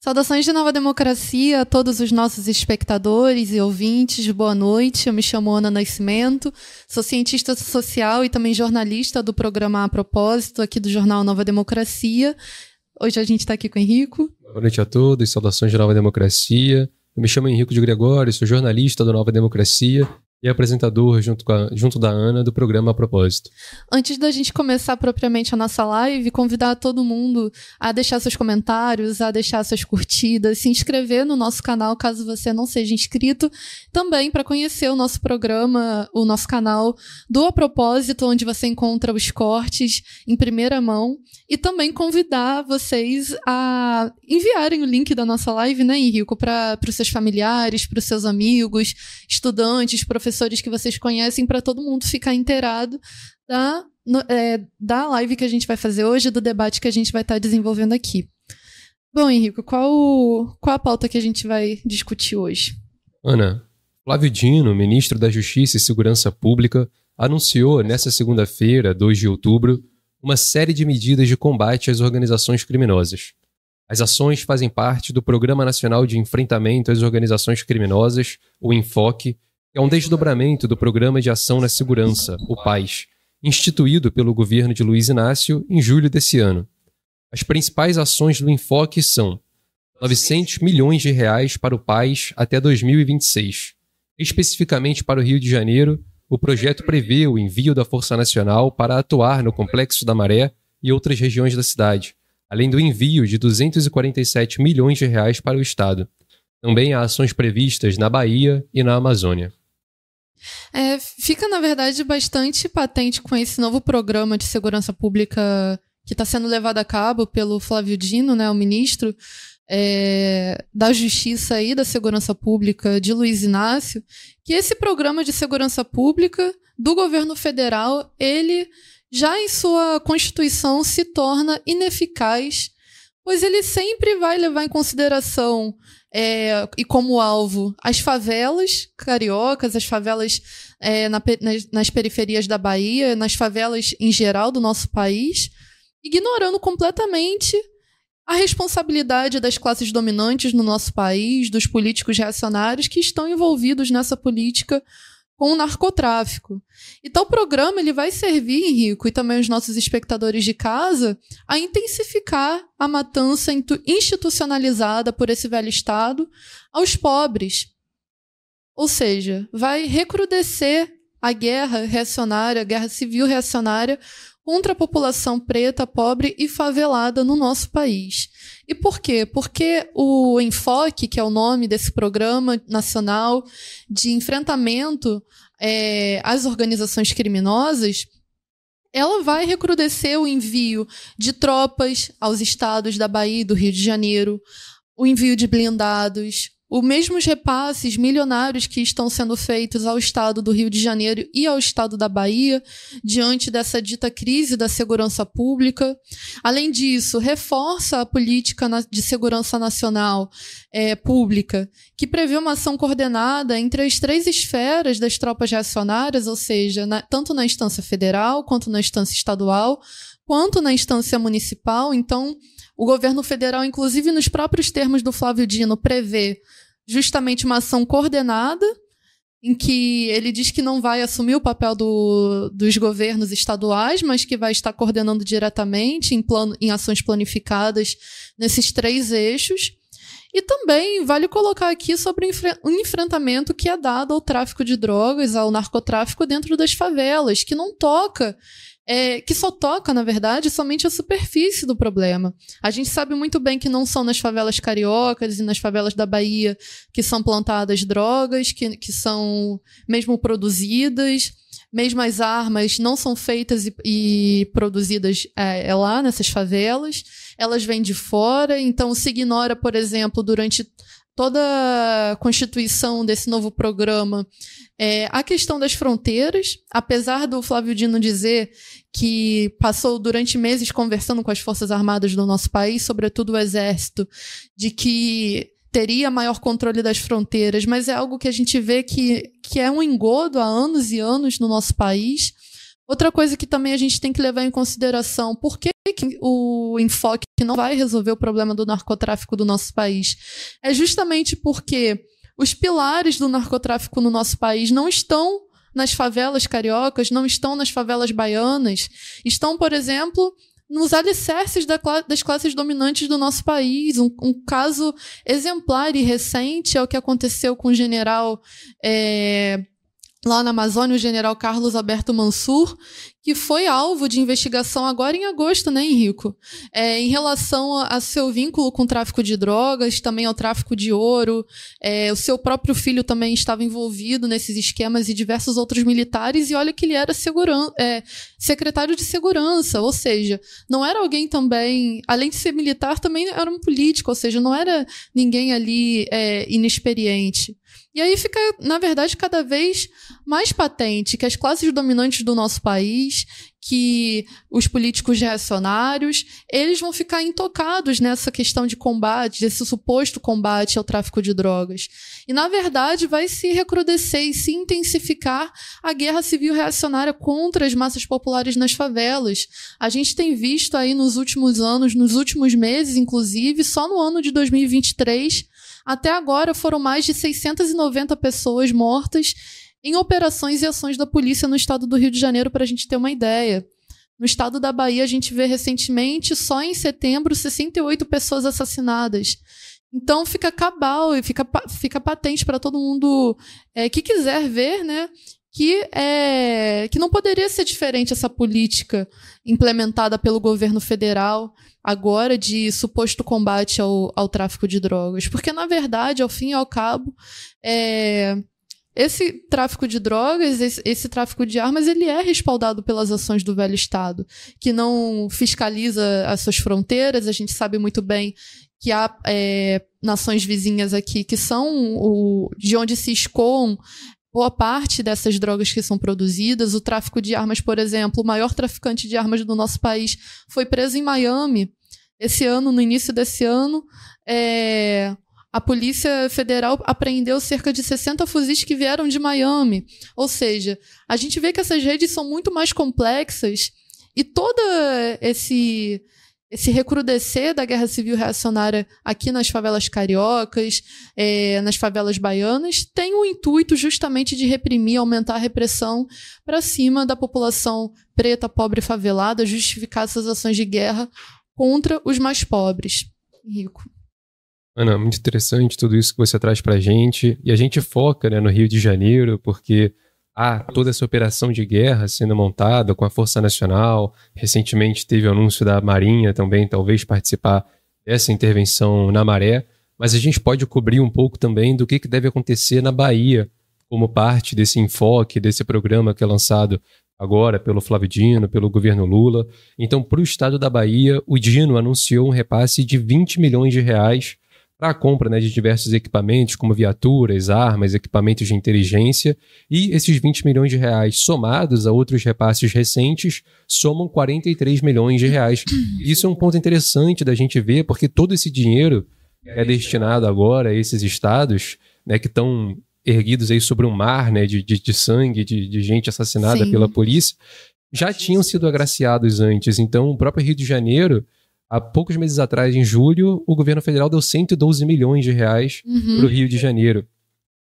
Saudações de Nova Democracia a todos os nossos espectadores e ouvintes. Boa noite. Eu me chamo Ana Nascimento, sou cientista social e também jornalista do programa A Propósito, aqui do jornal Nova Democracia. Hoje a gente está aqui com o Henrico. Boa noite a todos, saudações de Nova Democracia. Eu me chamo Henrico de Gregório, sou jornalista do Nova Democracia e apresentador, junto, a, junto da Ana, do programa A Propósito. Antes da gente começar propriamente a nossa live, convidar todo mundo a deixar seus comentários, a deixar suas curtidas, se inscrever no nosso canal caso você não seja inscrito, também para conhecer o nosso programa, o nosso canal do A Propósito, onde você encontra os cortes em primeira mão, e também convidar vocês a enviarem o link da nossa live, né, Henrico, para os seus familiares, para os seus amigos, estudantes, professores professores que vocês conhecem para todo mundo ficar inteirado da, é, da live que a gente vai fazer hoje, do debate que a gente vai estar tá desenvolvendo aqui. Bom, Henrico, qual, qual a pauta que a gente vai discutir hoje? Ana, Flávio Dino, ministro da Justiça e Segurança Pública, anunciou nesta segunda-feira, 2 de outubro, uma série de medidas de combate às organizações criminosas. As ações fazem parte do Programa Nacional de Enfrentamento às Organizações Criminosas, o ENFOQUE, é um desdobramento do Programa de Ação na Segurança, o PAIS, instituído pelo governo de Luiz Inácio em julho desse ano. As principais ações do enfoque são 900 milhões de reais para o PAIS até 2026. Especificamente para o Rio de Janeiro, o projeto prevê o envio da Força Nacional para atuar no Complexo da Maré e outras regiões da cidade, além do envio de 247 milhões de reais para o Estado. Também há ações previstas na Bahia e na Amazônia. É, fica, na verdade, bastante patente com esse novo programa de segurança pública que está sendo levado a cabo pelo Flávio Dino, né, o ministro é, da Justiça e da Segurança Pública de Luiz Inácio, que esse programa de segurança pública do governo federal, ele já em sua constituição se torna ineficaz, pois ele sempre vai levar em consideração é, e como alvo as favelas cariocas, as favelas é, na, nas, nas periferias da Bahia, nas favelas em geral do nosso país, ignorando completamente a responsabilidade das classes dominantes no nosso país, dos políticos reacionários que estão envolvidos nessa política com o narcotráfico. Então o programa ele vai servir, Henrico, e também os nossos espectadores de casa, a intensificar a matança institucionalizada por esse velho Estado aos pobres. Ou seja, vai recrudescer a guerra reacionária, a guerra civil reacionária contra a população preta, pobre e favelada no nosso país. E por quê? Porque o Enfoque, que é o nome desse programa nacional de enfrentamento é, às organizações criminosas, ela vai recrudescer o envio de tropas aos estados da Bahia e do Rio de Janeiro, o envio de blindados, os mesmos repasses milionários que estão sendo feitos ao Estado do Rio de Janeiro e ao Estado da Bahia, diante dessa dita crise da segurança pública. Além disso, reforça a política de segurança nacional é, pública, que prevê uma ação coordenada entre as três esferas das tropas reacionárias, ou seja, na, tanto na instância federal, quanto na instância estadual, quanto na instância municipal. Então, o governo federal, inclusive nos próprios termos do Flávio Dino, prevê justamente uma ação coordenada, em que ele diz que não vai assumir o papel do, dos governos estaduais, mas que vai estar coordenando diretamente em, plano, em ações planificadas nesses três eixos. E também vale colocar aqui sobre o enfrentamento que é dado ao tráfico de drogas, ao narcotráfico dentro das favelas, que não toca é, que só toca, na verdade, somente a superfície do problema. A gente sabe muito bem que não são nas favelas cariocas e nas favelas da Bahia que são plantadas drogas, que, que são mesmo produzidas, mesmo as armas não são feitas e, e produzidas é, é lá nessas favelas, elas vêm de fora, então se ignora, por exemplo, durante toda a constituição desse novo programa é, a questão das fronteiras, apesar do Flávio Dino dizer que passou durante meses conversando com as Forças Armadas do nosso país, sobretudo o Exército, de que teria maior controle das fronteiras, mas é algo que a gente vê que, que é um engodo há anos e anos no nosso país, Outra coisa que também a gente tem que levar em consideração, por que o enfoque não vai resolver o problema do narcotráfico do nosso país? É justamente porque os pilares do narcotráfico no nosso país não estão nas favelas cariocas, não estão nas favelas baianas, estão, por exemplo, nos alicerces da, das classes dominantes do nosso país. Um, um, caso exemplar e recente é o que aconteceu com o general é, lá na Amazônia, o general Carlos Alberto Mansur, que foi alvo de investigação agora em agosto, né, Henrico? É, em relação a, a, seu vínculo com o tráfico de drogas, também ao tráfico de ouro. É, o seu próprio filho também estava envolvido nesses esquemas e diversos outros militares, e olha que ele era é, secretário de segurança, ou seja, não era alguém também, além de ser militar, também era um político, ou seja, não era ninguém ali é, inexperiente. E aí fica, na verdade, cada vez mais patente que as classes dominantes do nosso país, que os políticos reacionários, eles vão ficar intocados nessa questão de combate, desse suposto combate ao tráfico de drogas. E, na verdade, vai se recrudescer e se intensificar a guerra civil reacionária contra as massas populares nas favelas. A gente tem visto aí nos últimos anos, nos últimos meses, inclusive, só no ano de 2023, até agora foram mais de 690 pessoas mortas em operações e ações da polícia no estado do Rio de Janeiro, para a gente ter uma ideia. No estado da Bahia, a gente vê recentemente, só em setembro, 68 pessoas assassinadas. Então fica cabal e fica, fica patente para todo mundo é, que quiser ver, né? Que, é, que não poderia ser diferente essa política implementada pelo governo federal agora de suposto combate ao, ao tráfico de drogas. Porque, na verdade, ao fim e ao cabo, é, esse tráfico de drogas, esse, esse, tráfico de armas, ele é respaldado pelas ações do velho Estado, que não fiscaliza as suas fronteiras. A gente sabe muito bem que há é, nações vizinhas aqui que são o, de onde se escoam boa parte dessas drogas que são produzidas. O tráfico de armas, por exemplo, o maior traficante de armas do nosso país foi preso em Miami esse ano, no início desse ano, é, a Polícia Federal apreendeu cerca de 60 fuzis que vieram de Miami. Ou seja, a gente vê que essas redes são muito mais complexas e todo esse esse recrudescer da guerra civil reacionária aqui nas favelas cariocas, é, nas favelas baianas, tem o intuito justamente de reprimir, aumentar a repressão para cima da população preta, pobre e favelada, justificar essas ações de guerra contra os mais pobres. Rico. Ana, muito interessante tudo isso que você traz para gente. E a gente foca né, no Rio de Janeiro, porque há toda essa operação de guerra sendo montada com a Força Nacional. Recentemente teve o anúncio da Marinha também, talvez participar dessa intervenção na Maré. Mas a gente pode cobrir um pouco também do que, que deve acontecer na Bahia, como parte desse enfoque, desse programa que é lançado agora pelo Flávio Dino, pelo governo Lula. Então, para o estado da Bahia, o Dino anunciou um repasse de 20 milhões de reais para a compra né, de diversos equipamentos, como viaturas, armas, equipamentos de inteligência, e esses 20 milhões de reais somados a outros repasses recentes somam 43 milhões de reais. Isso é um ponto interessante da gente ver, porque todo esse dinheiro é destinado agora a esses estados né, que estão erguidos aí sobre um mar né, de, de, de sangue, de, de, gente assassinada Sim. pela polícia, já tinham sido agraciados antes. Então, o próprio Rio de Janeiro, há poucos meses atrás, em julho, o governo federal deu 112 milhões de reais uhum. para o Rio de Janeiro.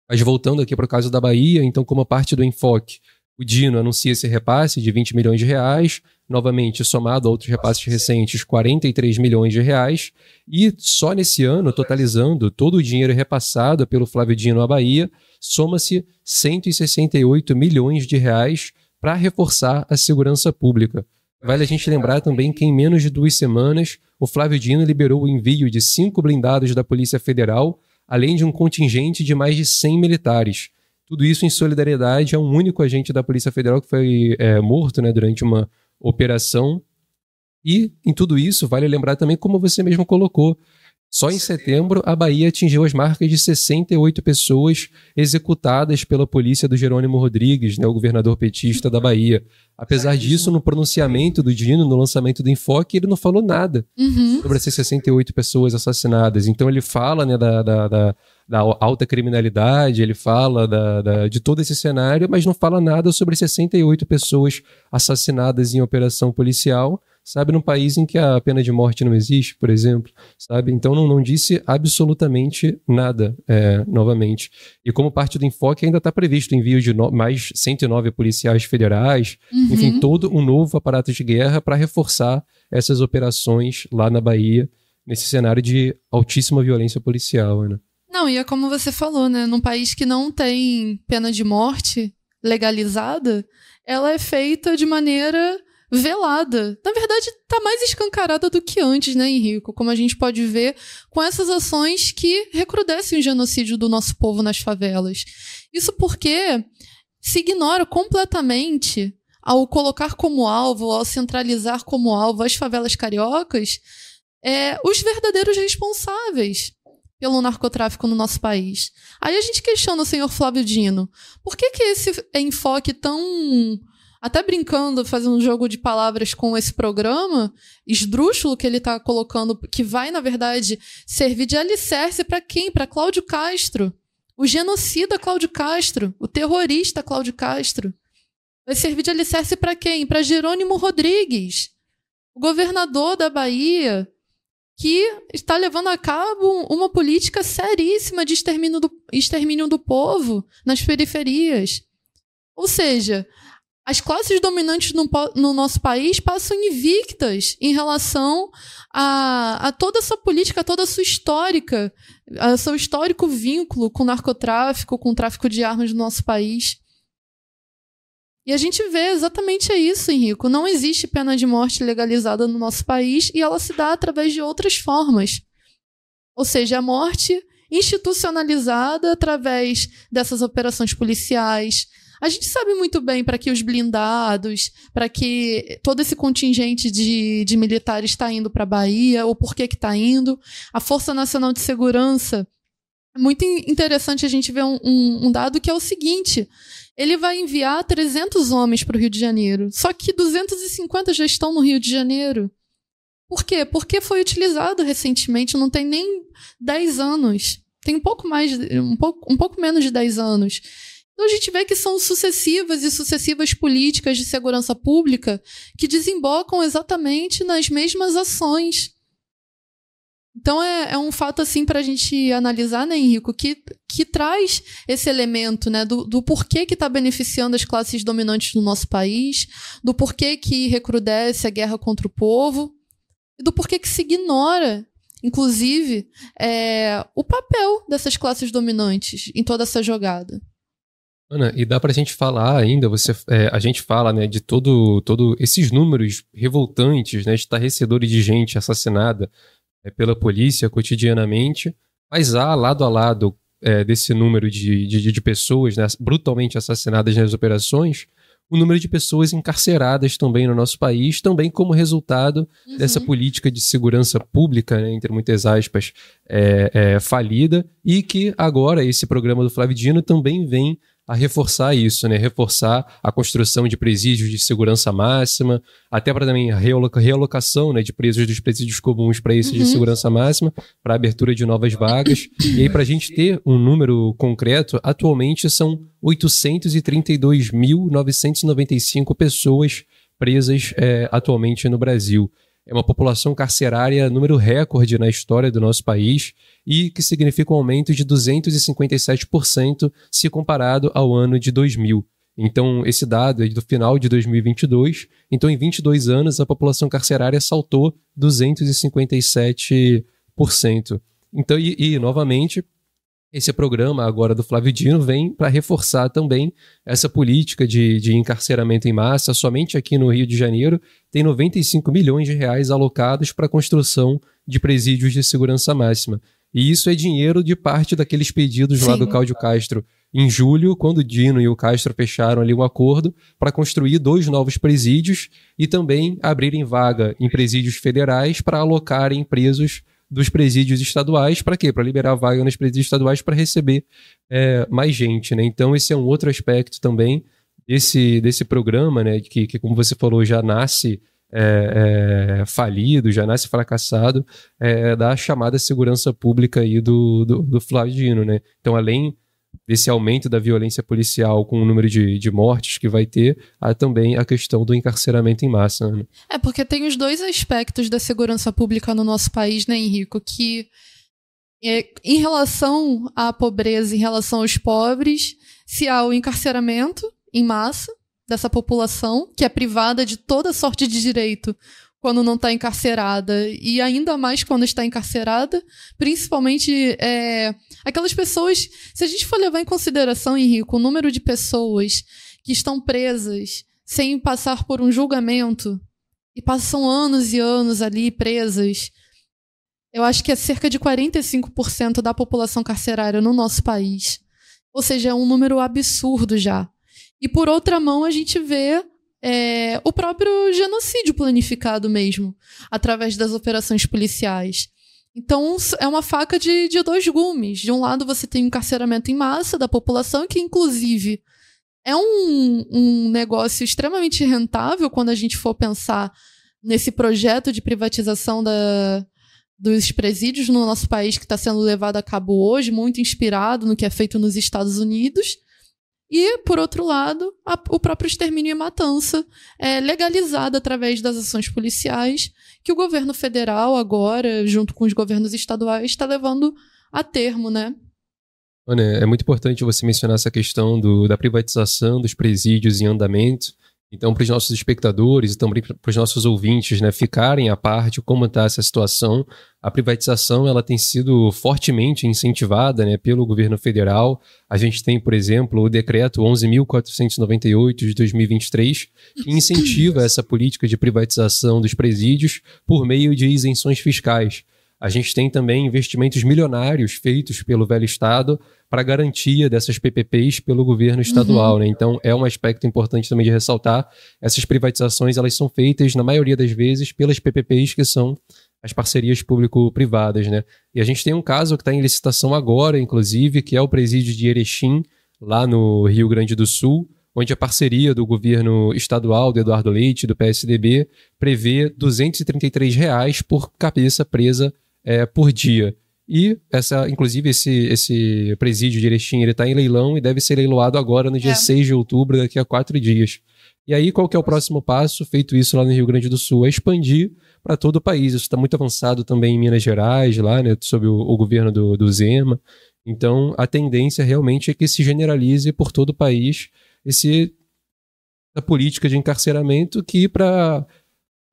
Mas voltando aqui para o caso da Bahia, então, como parte do enfoque, o Dino anuncia esse repasse de 20 milhões de reais, novamente somado a outros repasses recentes, 43 milhões de reais, e só nesse ano, totalizando todo o dinheiro repassado pelo Flávio Dino à Bahia, soma-se 168 milhões de reais para reforçar a segurança pública. Vale a gente lembrar também que em menos de duas semanas, o Flávio Dino liberou o envio de cinco blindados da Polícia Federal, além de um contingente de mais de 100 militares. Tudo isso em solidariedade a um único agente da Polícia Federal que foi é, morto né, durante uma operação. E em tudo isso, vale lembrar também, como você mesmo colocou, só em setembro, a Bahia atingiu as marcas de 68 pessoas executadas pela polícia do Jerônimo Rodrigues, né, o governador petista da Bahia. Apesar disso, no pronunciamento do Dino, no lançamento do Enfoque, ele não falou nada uhum. sobre essas 68 pessoas assassinadas. Então ele fala né, da, da, da, da alta criminalidade, ele fala da, de todo esse cenário, mas não fala nada sobre 68 pessoas assassinadas em operação policial sabe? Num país em que a pena de morte não existe, por exemplo, sabe? Então não, não disse absolutamente nada, é, novamente. E como parte do enfoque ainda está previsto o envio de no, mais 109 policiais federais, uhum. enfim, todo um novo aparato de guerra para reforçar essas operações lá na Bahia, nesse cenário de altíssima violência policial, né? Não, e é como você falou, né? Num país que não tem pena de morte legalizada, ela é feita de maneira velada. Na verdade, está mais escancarada do que antes, né, Henrico? Como a gente pode ver com essas ações que recrudescem o genocídio do nosso povo nas favelas. Isso porque se ignora completamente ao colocar como alvo, ao centralizar como alvo as favelas cariocas, é, os verdadeiros responsáveis pelo narcotráfico no nosso país. Aí a gente questiona o senhor Flávio Dino. Por que, que esse enfoque tão até brincando, fazendo um jogo de palavras com esse programa esdrúxulo que ele está colocando, que vai, na verdade, servir de alicerce para quem? Para Cláudio Castro. O genocida Cláudio Castro. O terrorista Cláudio Castro. Vai servir de alicerce para quem? Para Jerônimo Rodrigues, o governador da Bahia, que está levando a cabo uma política seríssima de extermínio do, extermínio do povo nas periferias. Ou seja, as classes dominantes no, no, nosso país passam invictas em relação a, a toda essa política, a toda a sua histórica, a seu histórico vínculo com o narcotráfico, com o tráfico de armas no nosso país. E a gente vê exatamente isso, Henrico. Não existe pena de morte legalizada no nosso país e ela se dá através de outras formas. Ou seja, a morte institucionalizada através dessas operações policiais, a gente sabe muito bem para que os blindados, para que todo esse contingente de, de militares está indo para a Bahia, ou por que está indo. A Força Nacional de Segurança. É muito interessante a gente ver um, um, um dado que é o seguinte: ele vai enviar 300 homens para o Rio de Janeiro, só que 250 já estão no Rio de Janeiro. Por quê? Porque foi utilizado recentemente, não tem nem 10 anos. Tem um pouco mais, um pouco, um pouco menos de 10 anos. Então a gente vê que são sucessivas e sucessivas políticas de segurança pública que desembocam exatamente nas mesmas ações. Então é, é um fato assim para a gente analisar, né, Henrico, que, que traz esse elemento né, do, do porquê que está beneficiando as classes dominantes do nosso país, do porquê que recrudesce a guerra contra o povo, e do porquê que se ignora, inclusive, é, o papel dessas classes dominantes em toda essa jogada. Ana, e dá pra gente falar ainda, você, é, a gente fala, né, de todo, todo esses números revoltantes, né, estarrecedores de gente assassinada é, pela polícia cotidianamente, mas há lado a lado é, desse número de, de, de pessoas né, brutalmente assassinadas nas operações, o número de pessoas encarceradas também no nosso país, também como resultado uhum. dessa política de segurança pública, né, entre muitas aspas, é, é, falida, e que agora esse programa do Flávio Dino também vem a reforçar isso, né? Reforçar a construção de presídios de segurança máxima, até para também a realocação né, de presos dos presídios comuns para esses uhum. de segurança máxima, para abertura de novas vagas. e aí, para a gente ter um número concreto, atualmente são 832.995 pessoas presas é, atualmente no Brasil é uma população carcerária número recorde na história do nosso país e que significa um aumento de 257% se comparado ao ano de 2000. Então, esse dado é do final de 2022. Então, em 22 anos, a população carcerária saltou 257%. Então, e, e novamente, esse programa agora do Flávio Dino vem para reforçar também essa política de, de encarceramento em massa. Somente aqui no Rio de Janeiro tem 95 milhões de reais alocados para a construção de presídios de segurança máxima. E isso é dinheiro de parte daqueles pedidos Sim. lá do Cláudio Castro em julho, quando o Dino e o Castro fecharam ali um acordo para construir dois novos presídios e também abrirem vaga em presídios federais para alocarem presos dos presídios estaduais. Para quê? Para liberar vaga nos presídios estaduais para receber é, mais gente. Né? Então, esse é um outro aspecto também desse, desse programa, né? que, que, como você falou, já nasce é, é, falido, já nasce fracassado é, da chamada segurança pública aí do, do, do Flávio Dino, né? Então, além desse aumento da violência policial com o número de, de mortes que vai ter, há também a questão do encarceramento em massa. Né? É, porque tem os dois aspectos da segurança pública no nosso país, né, Henrico? Que é, em relação à pobreza, em relação aos pobres, se há o encarceramento em massa, dessa população, que é privada de toda sorte de direito quando não está encarcerada, e ainda mais quando está encarcerada, principalmente é, aquelas pessoas. Se a gente for levar em consideração, Henrico, o número de pessoas que estão presas sem passar por um julgamento e passam anos e anos ali presas. Eu acho que é cerca de 45% da população carcerária no nosso país. Ou seja, é um número absurdo já. E por outra mão, a gente vê é, o próprio genocídio planificado mesmo, através das operações policiais. Então, é uma faca de, de dois gumes. De um lado, você tem o encarceramento em massa da população, que inclusive é um, um negócio extremamente rentável quando a gente for pensar nesse projeto de privatização da, dos presídios no nosso país que está sendo levado a cabo hoje, muito inspirado no que é feito nos Estados Unidos. E, por outro lado, a, o próprio extermínio e matança é legalizado através das ações policiais que o governo federal agora, junto com os governos estaduais, está levando a termo, né? Ana, é muito importante você mencionar essa questão do, da privatização dos presídios em andamento, então, para os nossos espectadores e também para os nossos ouvintes, né, ficarem à parte como está essa situação, a privatização ela tem sido fortemente incentivada né, pelo governo federal. A gente tem, por exemplo, o decreto 11.498 de 2023, que incentiva essa política de privatização dos presídios por meio de isenções fiscais. A gente tem também investimentos milionários feitos pelo velho Estado para garantia dessas PPPs pelo governo estadual. Uhum. Né? Então, é um aspecto importante também de ressaltar. Essas privatizações elas são feitas, na maioria das vezes, pelas PPPs, que são as parcerias público-privadas. Né? E a gente tem um caso que está em licitação agora, inclusive, que é o presídio de Erechim, lá no Rio Grande do Sul, onde a parceria do governo estadual, do Eduardo Leite, do PSDB, prevê 233 reais por cabeça presa é, por dia. E essa, inclusive, esse, esse presídio de Erechim está em leilão e deve ser leiloado agora no dia é. 6 de outubro, daqui a quatro dias. E aí, qual que é o próximo passo? Feito isso lá no Rio Grande do Sul, é expandir para todo o país. Isso está muito avançado também em Minas Gerais, lá, né, sob o, o governo do, do Zema. Então, a tendência realmente é que se generalize por todo o país esse a política de encarceramento que para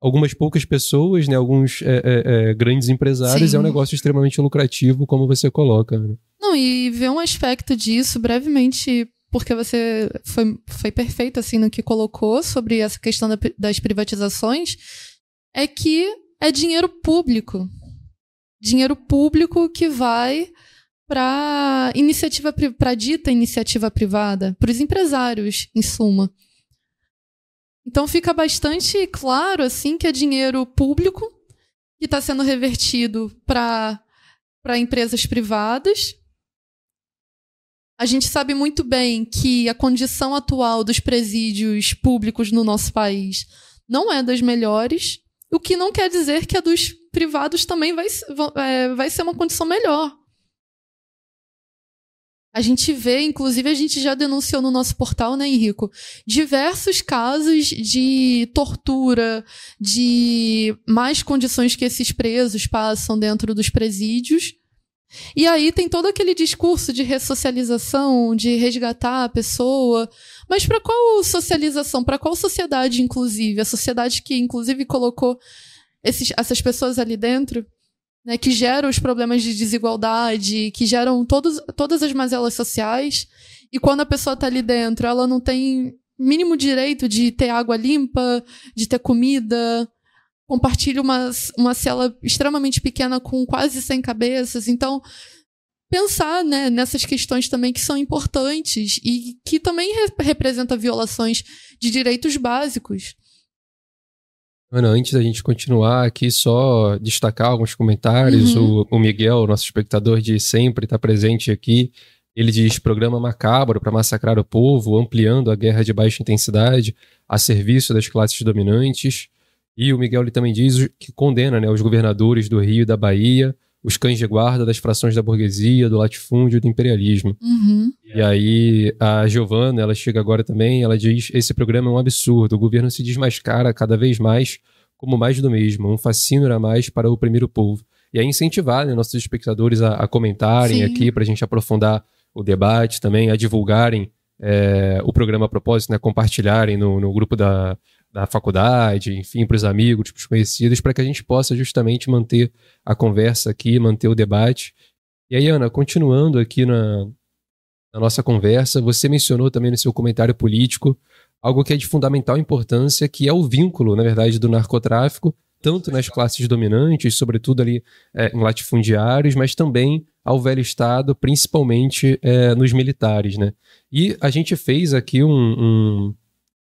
algumas poucas pessoas, né, alguns é, é, é, grandes empresários, Sim. é um negócio extremamente lucrativo, como você coloca. Né? Não, e ver um aspecto disso brevemente, porque você foi, foi perfeito assim no que colocou sobre essa questão da, das privatizações, é que é dinheiro público. Dinheiro público que vai para iniciativa para dita iniciativa privada, para os empresários, em suma. Então fica bastante claro assim que é dinheiro público que está sendo revertido para empresas privadas. A gente sabe muito bem que a condição atual dos presídios públicos no nosso país não é das melhores, o que não quer dizer que a dos privados também vai, é, vai ser uma condição melhor. A gente vê, inclusive a gente já denunciou no nosso portal, né, Henrico, diversos casos de tortura, de mais condições que esses presos passam dentro dos presídios. E aí tem todo aquele discurso de ressocialização, de resgatar a pessoa. Mas para qual socialização? Para qual sociedade, inclusive? A sociedade que, inclusive, colocou esses, essas pessoas ali dentro? Né, que geram os problemas de desigualdade, que geram todos, todas as mazelas sociais. E quando a pessoa está ali dentro, ela não tem mínimo direito de ter água limpa, de ter comida, compartilha uma, uma cela extremamente pequena com quase 100 cabeças. Então, pensar né, nessas questões também que são importantes e que também re representam violações de direitos básicos. Ana, antes da gente continuar aqui, só destacar alguns comentários. Uhum. O, o, Miguel, nosso espectador de sempre, está presente aqui. Ele diz: programa macabro para massacrar o povo, ampliando a guerra de baixa intensidade a serviço das classes dominantes. E o Miguel ele também diz que condena né, os governadores do Rio e da Bahia, os cães de guarda das frações da burguesia, do latifúndio e do imperialismo. Uhum. E aí a Giovana, ela chega agora também, ela diz: esse programa é um absurdo, o governo se desmascara cada vez mais como mais do mesmo, um fascínio a mais para oprimir o povo. E aí incentivar né, nossos espectadores a, a comentarem Sim. aqui para a gente aprofundar o debate também, a divulgarem é, o programa a propósito, né, compartilharem no, no grupo da, da faculdade, enfim, para os amigos, para os conhecidos, para que a gente possa justamente manter a conversa aqui, manter o debate. E aí, Ana, continuando aqui na, na nossa conversa, você mencionou também no seu comentário político algo que é de fundamental importância, que é o vínculo, na verdade, do narcotráfico, tanto nas classes dominantes, sobretudo ali é, em latifundiários, mas também ao velho Estado, principalmente é, nos militares, né? E a gente fez aqui um, um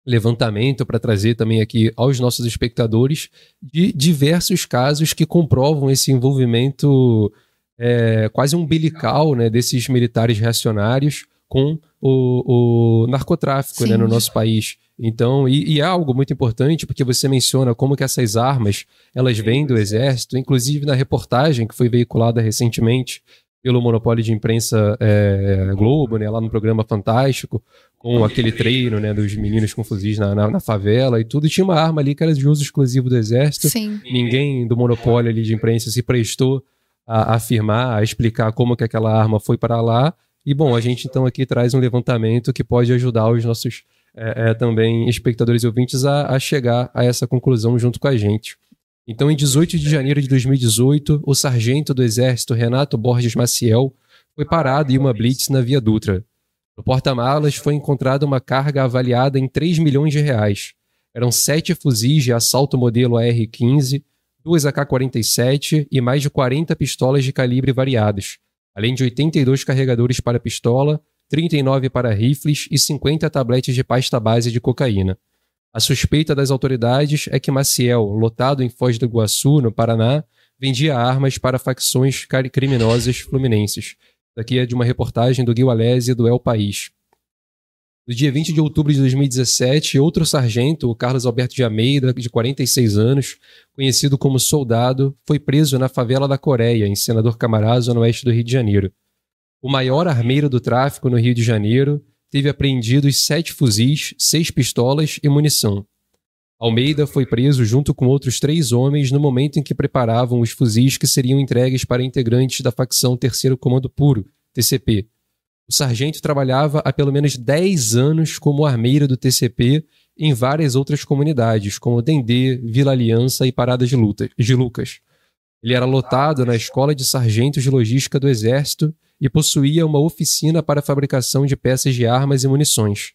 levantamento para trazer também aqui aos nossos espectadores de diversos casos que comprovam esse envolvimento é, quase umbilical né, desses militares reacionários com o, o narcotráfico né, no nosso país. Então, e, e, é algo muito importante porque você menciona como que essas armas elas vêm do exército, inclusive na reportagem que foi veiculada recentemente pelo monopólio de imprensa é, Globo, né, lá no programa Fantástico, com aquele treino né, dos meninos com fuzis na, na, na, favela e tudo. E tinha uma arma ali que era de uso exclusivo do exército. Sim. Ninguém do monopólio ali de imprensa se prestou a, a afirmar, a explicar como que aquela arma foi para lá. E bom, a gente então aqui traz um levantamento que pode ajudar os nossos é, é, também espectadores e ouvintes a, a chegar a essa conclusão junto com a gente. Então, em 18 de janeiro de 2018, o sargento do Exército Renato Borges Maciel foi parado em uma blitz na Via Dutra. No porta-malas foi encontrada uma carga avaliada em 3 milhões de reais. Eram sete fuzis de assalto modelo AR-15, duas AK-47 e mais de 40 pistolas de calibre variados, além de 82 carregadores para pistola, 39 para rifles e 50 tabletes de pasta base de cocaína. A suspeita das autoridades é que Maciel, lotado em Foz do Iguaçu, no Paraná, vendia armas para facções criminosas fluminenses. Daqui é de uma reportagem do Gil Alesi do El País. No dia 20 de outubro de 2017, outro sargento, o Carlos Alberto de Almeida, de 46 anos, conhecido como Soldado, foi preso na favela da Coreia, em Senador Camarasa, no oeste do Rio de Janeiro. O maior armeiro do tráfico no Rio de Janeiro teve apreendidos sete fuzis, seis pistolas e munição. Almeida foi preso junto com outros três homens no momento em que preparavam os fuzis que seriam entregues para integrantes da facção Terceiro Comando Puro, TCP. O sargento trabalhava há pelo menos 10 anos como armeiro do TCP em várias outras comunidades, como Dendê, Vila Aliança e Parada de, Luta, de Lucas. Ele era lotado na Escola de Sargentos de Logística do Exército e possuía uma oficina para fabricação de peças de armas e munições.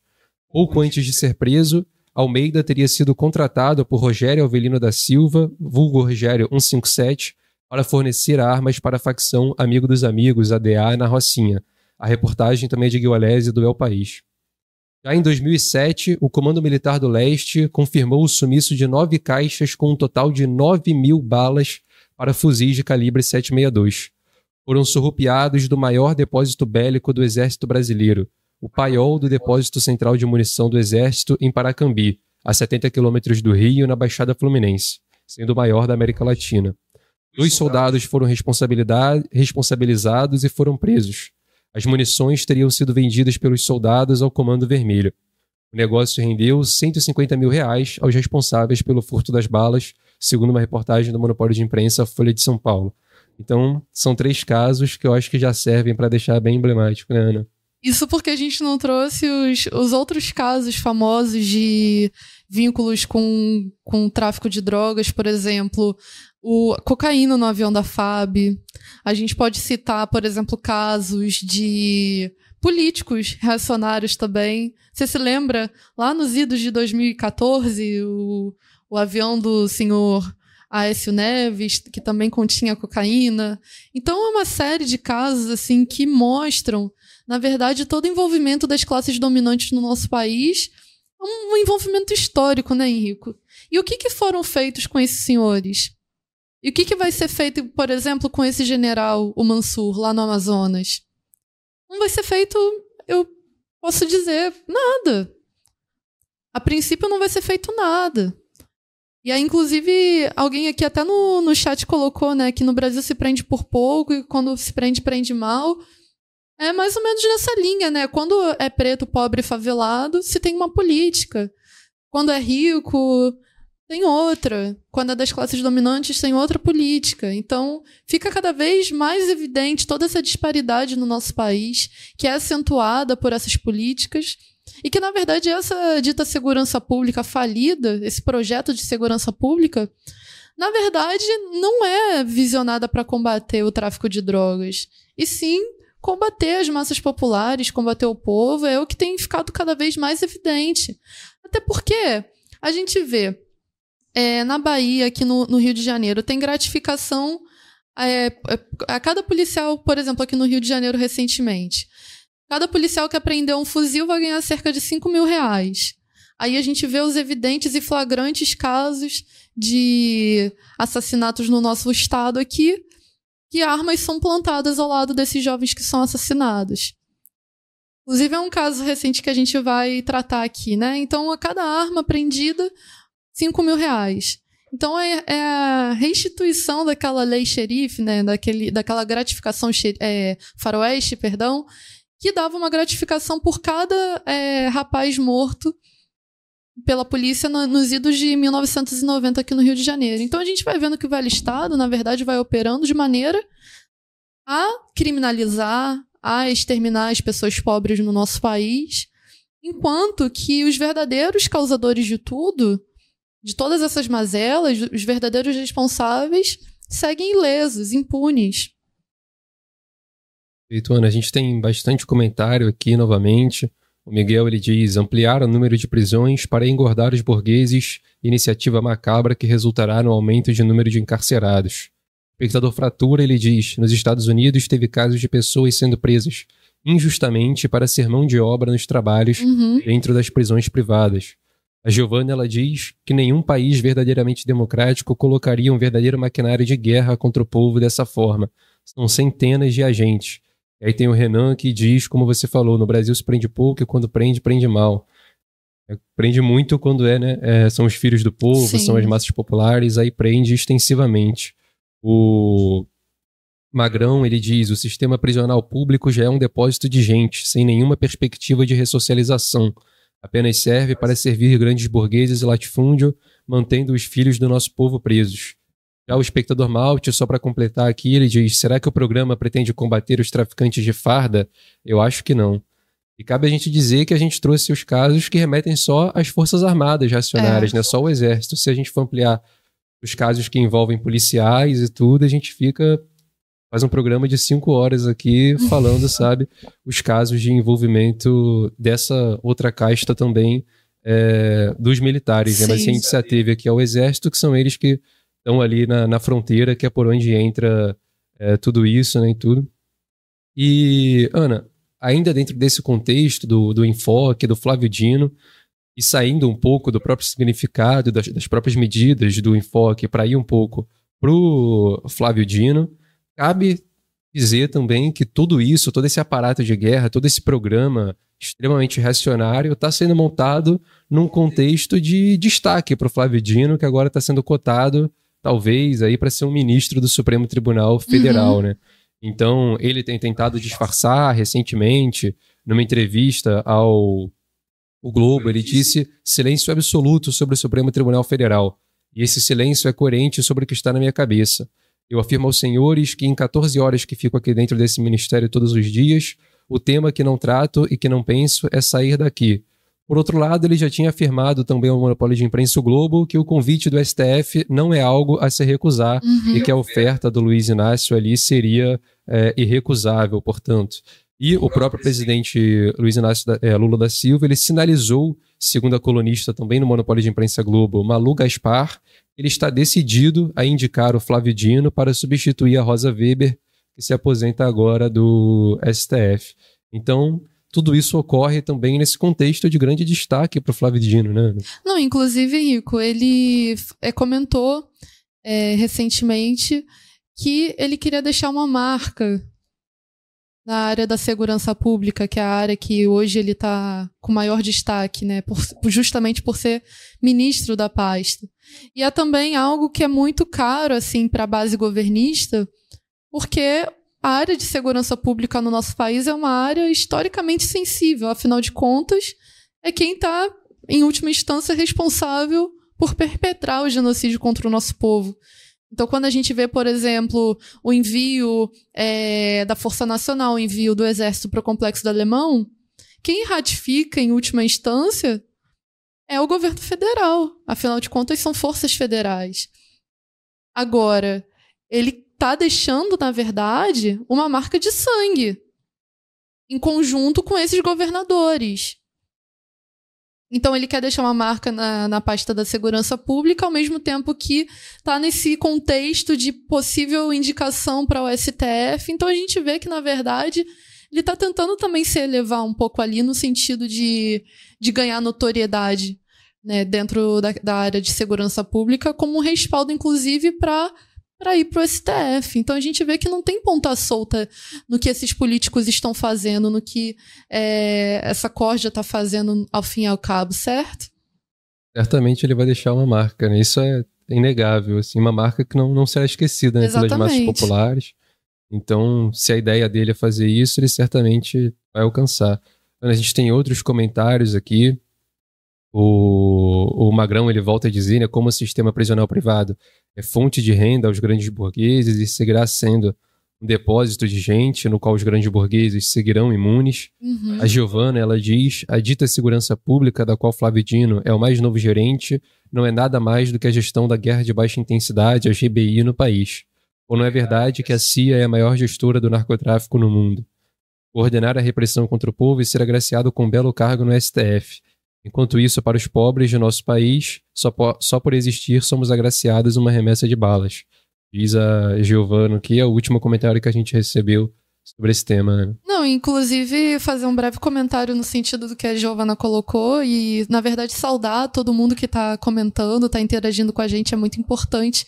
Pouco antes de ser preso, Almeida teria sido contratado por Rogério Alvelino da Silva, vulgo Rogério 157, para fornecer armas para a facção Amigo dos Amigos, ADA, na Rocinha. A reportagem também é de Guilherme do El País. Já em 2007, o Comando Militar do Leste confirmou o sumiço de nove caixas com um total de 9 mil balas para fuzis de calibre 762 foram surrupiados do maior depósito bélico do Exército Brasileiro, o paiol do Depósito Central de Munição do Exército em Paracambi, a 70 quilômetros do Rio, na Baixada Fluminense, sendo o maior da América Latina. Dois soldados foram responsabilizados e foram presos. As munições teriam sido vendidas pelos soldados ao Comando Vermelho. O negócio rendeu 150 mil reais aos responsáveis pelo furto das balas, segundo uma reportagem do Monopólio de Imprensa Folha de São Paulo. Então, são três casos que eu acho que já servem para deixar bem emblemático, né, Ana? Isso porque a gente não trouxe os, os outros casos famosos de vínculos com, com tráfico de drogas, por exemplo, o cocaína no avião da FAB. A gente pode citar, por exemplo, casos de políticos reacionários também. Você se lembra, lá nos idos de 2014, o, o avião do senhor Aécio Neves, que também continha cocaína. Então é uma série de casos assim que mostram, na verdade, todo envolvimento das classes dominantes no nosso país, um envolvimento histórico, né, Henrico? E o que, que foram feitos com esses senhores? E o que, que vai ser feito, por exemplo, com esse general, o Mansur, lá no Amazonas? Não vai ser feito, eu posso dizer, nada. A princípio não vai ser feito nada. E aí, inclusive, alguém aqui até no, no chat colocou, né, que no Brasil se prende por pouco e quando se prende, prende mal. É mais ou menos nessa linha, né? Quando é preto, pobre, favelado, se tem uma política. Quando é rico, tem outra. Quando é das classes dominantes, tem outra política. Então, fica cada vez mais evidente toda essa disparidade no nosso país, que é acentuada por essas políticas. E que, na verdade, essa dita segurança pública falida, esse projeto de segurança pública, na verdade, não é visionada para combater o tráfico de drogas. E sim combater as massas populares, combater o povo, é o que tem ficado cada vez mais evidente. Até porque a gente vê é, na Bahia, aqui no, no, Rio de Janeiro, tem gratificação é, é, a cada policial, por exemplo, aqui no Rio de Janeiro recentemente. Cada policial que apreendeu um fuzil vai ganhar cerca de 5 mil reais. Aí a gente vê os evidentes e flagrantes casos de assassinatos no nosso estado aqui, que armas são plantadas ao lado desses jovens que são assassinados. Inclusive, é um caso recente que a gente vai tratar aqui, né? Então, a cada arma apreendida, 5 mil reais. Então é, é, a restituição daquela lei xerife, né, daquele, daquela gratificação é, faroeste, perdão, que dava uma gratificação por cada é, rapaz morto pela polícia no, nos idos de 1990 aqui no Rio de Janeiro. Então a gente vai vendo que o velho Estado, na verdade, vai operando de maneira a criminalizar, a exterminar as pessoas pobres no nosso país, enquanto que os verdadeiros causadores de tudo de todas essas mazelas, os verdadeiros responsáveis seguem ilesos, impunes. Feito, Ana, a gente tem bastante comentário aqui novamente. O Miguel ele diz: ampliar o número de prisões para engordar os burgueses, iniciativa macabra que resultará no aumento de número de encarcerados. O espectador Fratura ele diz: nos Estados Unidos teve casos de pessoas sendo presas injustamente para ser mão de obra nos trabalhos uhum. dentro das prisões privadas. A Giovanna ela diz que nenhum país verdadeiramente democrático colocaria um verdadeiro maquinário de guerra contra o povo dessa forma. São centenas de agentes. E aí tem o Renan que diz, como você falou, no Brasil se prende pouco e quando prende, prende mal. É, prende muito quando é, né? É, são os filhos do povo, Sim. são as massas populares, aí prende extensivamente. O Magrão, ele diz, o sistema prisional público já é um depósito de gente, sem nenhuma perspectiva de ressocialização apenas serve para servir grandes burgueses e latifúndio, mantendo os filhos do nosso povo presos. Já o espectador Malte, só para completar aqui, ele diz: será que o programa pretende combater os traficantes de farda? Eu acho que não. E cabe a gente dizer que a gente trouxe os casos que remetem só às Forças Armadas racionárias, é. né? só o Exército. Se a gente for ampliar os casos que envolvem policiais e tudo, a gente fica faz um programa de cinco horas aqui falando, sabe, os casos de envolvimento dessa outra casta também é, dos militares. Sim, né? Mas a gente se ateve aqui ao exército, que são eles que estão ali na, na fronteira, que é por onde entra é, tudo isso, né, e tudo. E, Ana, ainda dentro desse contexto do, do enfoque do Flávio Dino, e saindo um pouco do próprio significado, das, das próprias medidas do enfoque, para ir um pouco para o Flávio Dino, Cabe dizer também que tudo isso, todo esse aparato de guerra, todo esse programa extremamente reacionário está sendo montado num contexto de destaque para o Flávio Dino, que agora está sendo cotado, talvez, aí para ser um ministro do Supremo Tribunal Federal, uhum. né? Então, ele tem tentado disfarçar recentemente, numa entrevista ao o Globo, ele disse silêncio absoluto sobre o Supremo Tribunal Federal. E esse silêncio é coerente sobre o que está na minha cabeça. Eu afirmo aos senhores que em 14 horas que fico aqui dentro desse ministério todos os dias, o tema que não trato e que não penso é sair daqui. Por outro lado, ele já tinha afirmado também ao monopólio de imprensa o Globo que o convite do STF não é algo a se recusar uhum. e que a oferta do Luiz Inácio ali seria é, irrecusável, portanto. E o próprio presidente Luiz Inácio da, é, Lula da Silva, ele sinalizou, segundo a colunista também no monopólio de imprensa Globo, Malu Gaspar, ele está decidido a indicar o Flávio Dino para substituir a Rosa Weber, que se aposenta agora do STF. Então, tudo isso ocorre também nesse contexto de grande destaque para o Flávio Dino, né? Não, inclusive, Rico, ele é, comentou é, recentemente que ele queria deixar uma marca na área da segurança pública, que é a área que hoje ele está com maior destaque, né, por, justamente por ser ministro da pasta. E é também algo que é muito caro assim para a base governista, porque a área de segurança pública no nosso país é uma área historicamente sensível, afinal de contas, é quem está, em última instância, responsável por perpetrar o genocídio contra o nosso povo. Então, quando a gente vê, por exemplo, o envio é, da Força Nacional, o envio do Exército para o Complexo do Alemão, quem ratifica, em última instância, é o governo federal. Afinal de contas, são forças federais. Agora, ele está deixando, na verdade, uma marca de sangue em conjunto com esses governadores. Então ele quer deixar uma marca na, na pasta da segurança pública, ao mesmo tempo que está nesse contexto de possível indicação para o STF. Então a gente vê que, na verdade, ele está tentando também se elevar um pouco ali no sentido de, de ganhar notoriedade né, dentro da, da área de segurança pública, como um respaldo, inclusive, para para ir para o STF. Então a gente vê que não tem ponta solta no que esses políticos estão fazendo, no que é, essa corja está fazendo ao fim e ao cabo, certo? Certamente ele vai deixar uma marca, né? Isso é inegável, assim, uma marca que não, não será esquecida né, pelas massas populares. Então, se a ideia dele é fazer isso, ele certamente vai alcançar. A gente tem outros comentários aqui. O, o Magrão ele volta a dizer né, como o sistema prisional privado é fonte de renda aos grandes burgueses e seguirá sendo um depósito de gente no qual os grandes burgueses seguirão imunes. Uhum. A Giovana, ela diz, a dita segurança pública da qual Flávio Dino é o mais novo gerente não é nada mais do que a gestão da guerra de baixa intensidade, a GBI, no país. Ou não é verdade que a CIA é a maior gestora do narcotráfico no mundo? Coordenar a repressão contra o povo e ser agraciado com um belo cargo no STF Enquanto isso, para os pobres de nosso país, só, po só por existir somos agraciados uma remessa de balas. Diz a Giovana, que é o último comentário que a gente recebeu sobre esse tema. Né? Não, inclusive fazer um breve comentário no sentido do que a Giovana colocou e, na verdade, saudar todo mundo que está comentando, está interagindo com a gente, é muito importante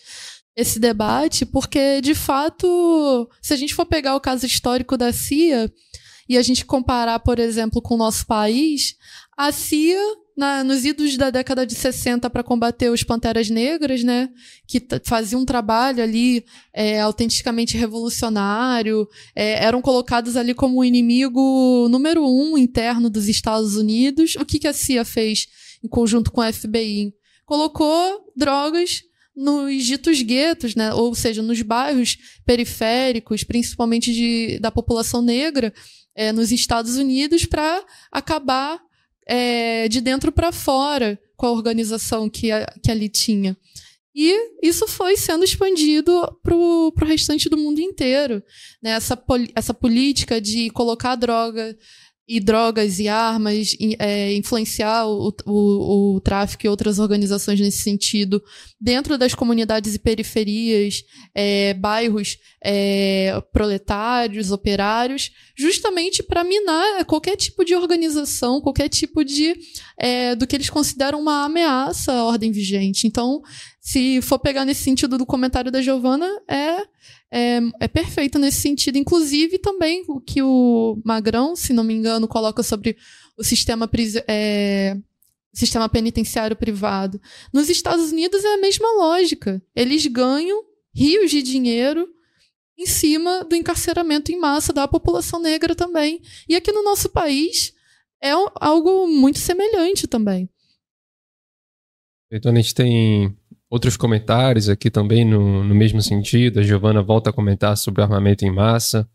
esse debate, porque, de fato, se a gente for pegar o caso histórico da CIA e a gente comparar, por exemplo, com o nosso país, a CIA, na, nos idos da década de 60 para combater os Panteras Negras, né, que faziam um trabalho ali é, autenticamente revolucionário, é, eram colocados ali como o inimigo número um interno dos Estados Unidos. O que, que a CIA fez em conjunto com a FBI? Colocou drogas nos ditos guetos, né? ou seja, nos bairros periféricos, principalmente de, da população negra, é, nos Estados Unidos, para acabar é, de dentro para fora com a organização que, a, que ali tinha. E isso foi sendo expandido para o restante do mundo inteiro. Né? Essa, essa política de colocar droga e drogas e armas, é, influenciar o, o, o, tráfico e outras organizações nesse sentido dentro das comunidades e periferias, é, bairros é, proletários, operários, justamente para minar qualquer tipo de organização, qualquer tipo de é, do que eles consideram uma ameaça à ordem vigente. Então, se for pegar nesse sentido do comentário da Giovana, é é, é perfeito nesse sentido. Inclusive, também o que o Magrão, se não me engano, coloca sobre o sistema, é, sistema penitenciário privado. Nos Estados Unidos é a mesma lógica. Eles ganham rios de dinheiro em cima do encarceramento em massa da população negra também. E aqui no nosso país é algo muito semelhante também. Então a gente tem outros comentários aqui também no, no mesmo sentido. A Giovana volta a comentar sobre armamento em massa.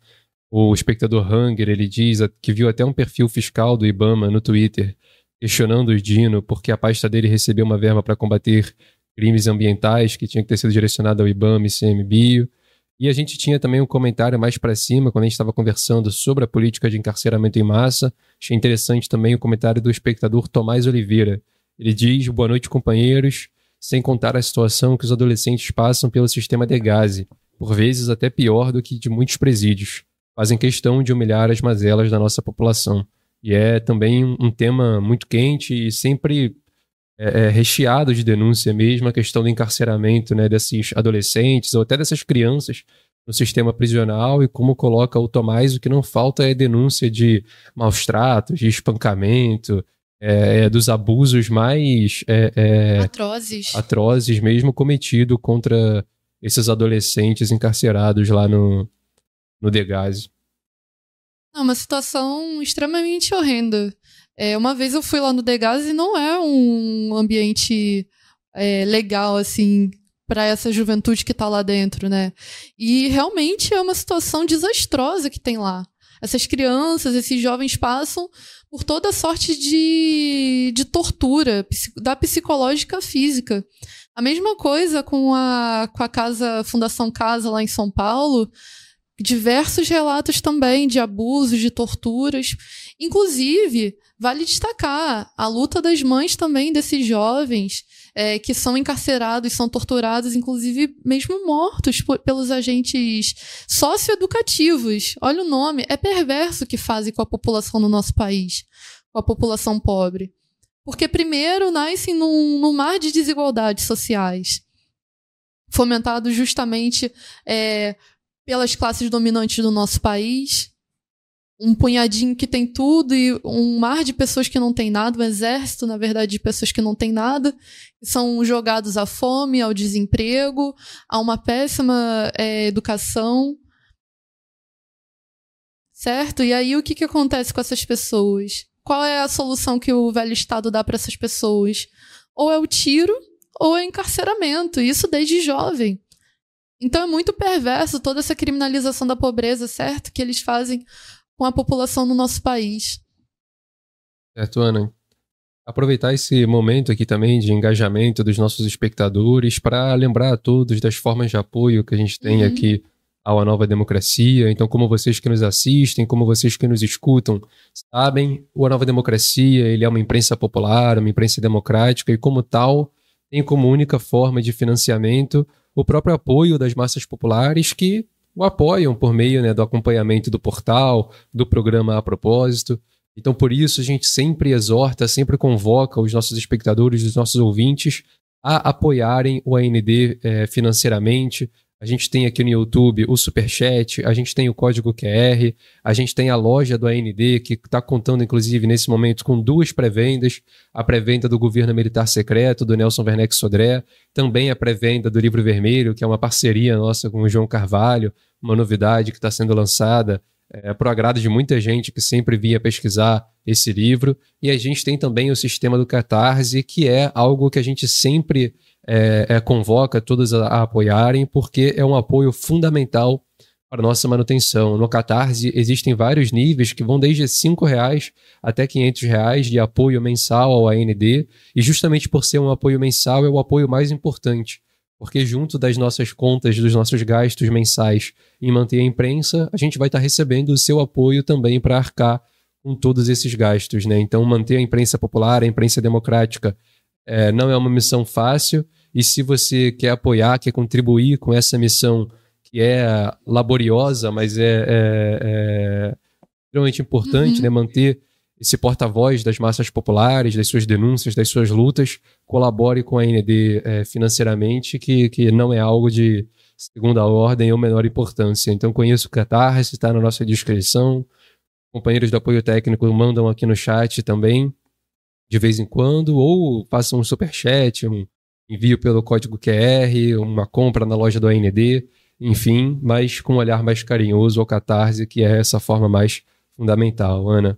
O espectador Hanger, ele diz que viu até um perfil fiscal do Ibama no Twitter questionando o Dino porque a pasta dele recebeu uma verba para combater crimes ambientais que tinha que ter sido direcionada ao Ibama e CMBio. E a gente tinha também um comentário mais para cima, quando a gente estava conversando sobre a política de encarceramento em massa. Achei interessante também o comentário do espectador Tomás Oliveira. Ele diz: Boa noite, companheiros sem contar a situação que os adolescentes passam pelo sistema de gase, por vezes até pior do que de muitos presídios. Fazem questão de humilhar as mazelas da nossa população. E é também um tema muito quente e sempre é, é, recheado de denúncia mesmo, a questão do encarceramento né, desses adolescentes ou até dessas crianças no sistema prisional e como coloca o Tomás, o que não falta é denúncia de maus tratos, de espancamento, é, é, dos abusos mais é, é, atrozes. atrozes mesmo cometido contra esses adolescentes encarcerados lá no, no Degase. É uma situação extremamente horrenda. É, uma vez eu fui lá no Degase e não é um ambiente é, legal, assim, para essa juventude que está lá dentro, né? E realmente é uma situação desastrosa que tem lá. Essas crianças, esses jovens passam por toda sorte de, de tortura, da psicológica física. A mesma coisa com a, com a casa Fundação Casa lá em São Paulo. Diversos relatos também de abusos, de torturas. Inclusive, vale destacar a luta das mães também desses jovens é, que são encarcerados, são torturados, inclusive mesmo mortos por, pelos agentes socioeducativos. Olha o nome, é perverso o que fazem com a população no nosso país, com a população pobre. Porque, primeiro, nascem num, num mar de desigualdades sociais, fomentado justamente é, pelas classes dominantes do nosso país, um punhadinho que tem tudo e um mar de pessoas que não tem nada, um exército, na verdade, de pessoas que não tem nada, que são jogados à fome, ao desemprego, a uma péssima é, educação. Certo? E aí o que, que acontece com essas pessoas? Qual é a solução que o velho Estado dá para essas pessoas? Ou é o tiro, ou é encarceramento. Isso desde jovem. Então é muito perverso toda essa criminalização da pobreza, certo? Que eles fazem com a população no nosso país. Certo, Ana. Aproveitar esse momento aqui também de engajamento dos nossos espectadores para lembrar a todos das formas de apoio que a gente tem uhum. aqui ao A Nova Democracia. Então, como vocês que nos assistem, como vocês que nos escutam, sabem, o A Nova Democracia ele é uma imprensa popular, uma imprensa democrática e, como tal, tem como única forma de financiamento o próprio apoio das massas populares que o apoiam por meio né, do acompanhamento do portal, do programa A Propósito. Então, por isso, a gente sempre exorta, sempre convoca os nossos espectadores, os nossos ouvintes a apoiarem o AND é, financeiramente, a gente tem aqui no YouTube o Superchat, a gente tem o código QR, a gente tem a loja do AND, que está contando, inclusive, nesse momento, com duas pré-vendas: a pré-venda do governo militar secreto, do Nelson Werneck Sodré, também a pré-venda do Livro Vermelho, que é uma parceria nossa com o João Carvalho, uma novidade que está sendo lançada é, para o agrado de muita gente que sempre vinha pesquisar esse livro. E a gente tem também o sistema do Catarse, que é algo que a gente sempre é, é, convoca todos a, a, apoiarem, porque é um apoio fundamental para nossa manutenção. No Catarse existem vários níveis que vão desde R$ reais até R$ reais de apoio mensal ao AND, e justamente por ser um apoio mensal é o apoio mais importante, porque junto das nossas contas, dos nossos gastos mensais em manter a imprensa, a gente vai estar recebendo o seu apoio também para arcar com todos esses gastos. Né? Então, manter a imprensa popular, a imprensa democrática, é, não é uma missão fácil, e se você quer apoiar, quer contribuir com essa missão que é laboriosa, mas é, é, é extremamente importante, uhum. né? Manter esse porta-voz das massas populares, das suas denúncias, das suas lutas, colabore com a ND é, financeiramente, que, que não é algo de segunda ordem ou menor importância. Então conheço o Catarse, está na nossa descrição. Companheiros do apoio técnico mandam aqui no chat também, de vez em quando, ou façam um superchat, um, envio pelo código QR, uma compra na loja do AND, enfim, mas com um olhar mais carinhoso ao Catarse, que é essa forma mais fundamental. Ana?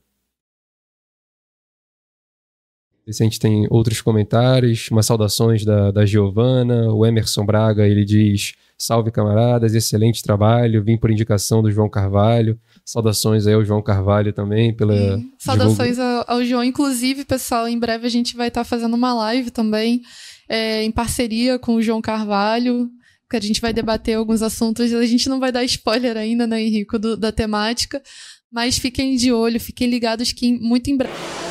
a gente tem outros comentários, umas saudações da, da Giovana, o Emerson Braga, ele diz, salve camaradas, excelente trabalho, vim por indicação do João Carvalho, saudações aí ao João Carvalho também, pela... Saudações ao, ao, João, inclusive, pessoal, em breve a gente vai estar fazendo uma live também, é, em parceria com o João Carvalho, que a gente vai debater alguns assuntos. A gente não vai dar spoiler ainda, né, Henrico, do, da temática, mas fiquem de olho, fiquem ligados que muito em breve.